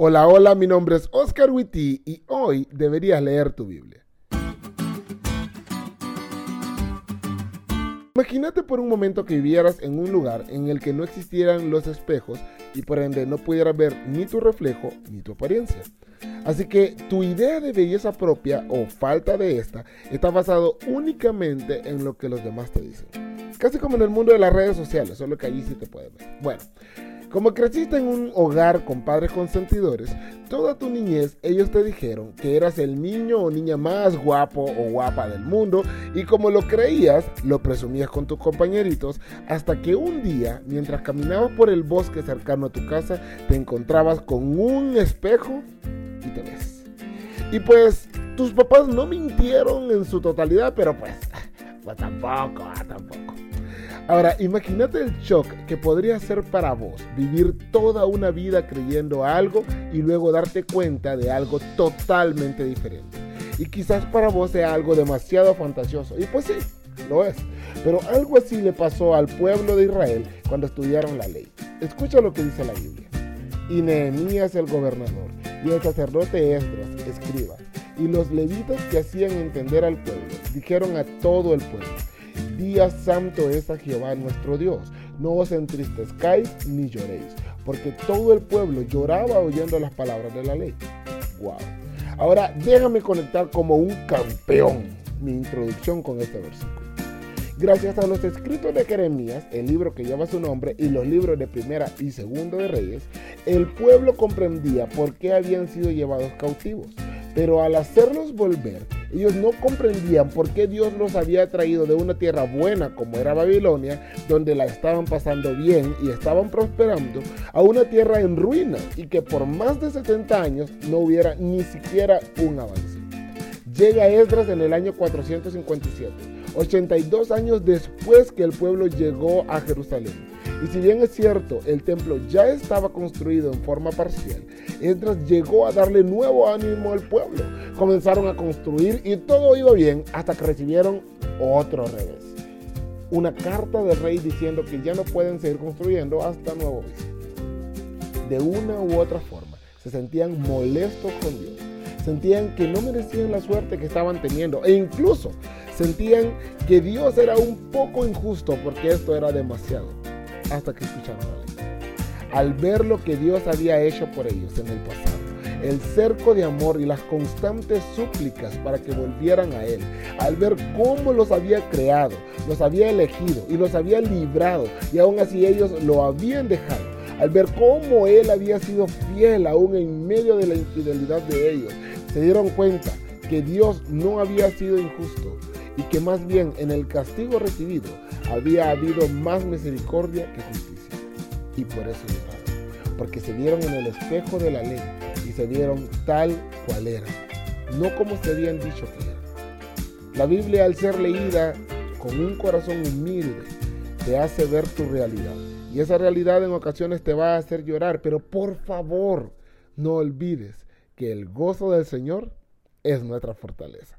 Hola, hola, mi nombre es Oscar Witty y hoy deberías leer tu Biblia. Imagínate por un momento que vivieras en un lugar en el que no existieran los espejos y por ende no pudieras ver ni tu reflejo ni tu apariencia. Así que tu idea de belleza propia o falta de esta está basado únicamente en lo que los demás te dicen. Casi como en el mundo de las redes sociales, solo que allí sí te pueden ver. Bueno, como creciste en un hogar con padres consentidores, toda tu niñez ellos te dijeron que eras el niño o niña más guapo o guapa del mundo y como lo creías, lo presumías con tus compañeritos hasta que un día, mientras caminabas por el bosque cercano a tu casa, te encontrabas con un espejo y te ves. Y pues tus papás no mintieron en su totalidad, pero pues, pues tampoco, tampoco. Ahora, imagínate el shock que podría ser para vos vivir toda una vida creyendo algo y luego darte cuenta de algo totalmente diferente. Y quizás para vos sea algo demasiado fantasioso. Y pues sí, lo es. Pero algo así le pasó al pueblo de Israel cuando estudiaron la ley. Escucha lo que dice la Biblia. Y Nehemías el gobernador, y el sacerdote Esdras, escriba, y los levitas que hacían entender al pueblo, dijeron a todo el pueblo, Día santo es a Jehová nuestro Dios. No os entristezcáis ni lloréis, porque todo el pueblo lloraba oyendo las palabras de la ley. Wow. Ahora déjame conectar como un campeón mi introducción con este versículo. Gracias a los escritos de Jeremías, el libro que lleva su nombre, y los libros de Primera y Segundo de Reyes, el pueblo comprendía por qué habían sido llevados cautivos. Pero al hacerlos volver, ellos no comprendían por qué Dios los había traído de una tierra buena como era Babilonia, donde la estaban pasando bien y estaban prosperando, a una tierra en ruina y que por más de 70 años no hubiera ni siquiera un avance. Llega Esdras en el año 457, 82 años después que el pueblo llegó a Jerusalén. Y si bien es cierto, el templo ya estaba construido en forma parcial, Esdras llegó a darle nuevo ánimo al pueblo. Comenzaron a construir y todo iba bien hasta que recibieron otro revés. Una carta del rey diciendo que ya no pueden seguir construyendo hasta nuevo aviso. De una u otra forma, se sentían molestos con Dios. Sentían que no merecían la suerte que estaban teniendo e incluso sentían que Dios era un poco injusto porque esto era demasiado hasta que escucharon. Al ver lo que Dios había hecho por ellos en el pasado, el cerco de amor y las constantes súplicas para que volvieran a Él, al ver cómo los había creado, los había elegido y los había librado y aún así ellos lo habían dejado, al ver cómo Él había sido fiel aún en medio de la infidelidad de ellos, se dieron cuenta que Dios no había sido injusto y que más bien en el castigo recibido había habido más misericordia que justicia. Y por eso porque se vieron en el espejo de la ley y se vieron tal cual eran, no como se habían dicho que eran. La Biblia al ser leída con un corazón humilde te hace ver tu realidad. Y esa realidad en ocasiones te va a hacer llorar, pero por favor no olvides que el gozo del Señor es nuestra fortaleza.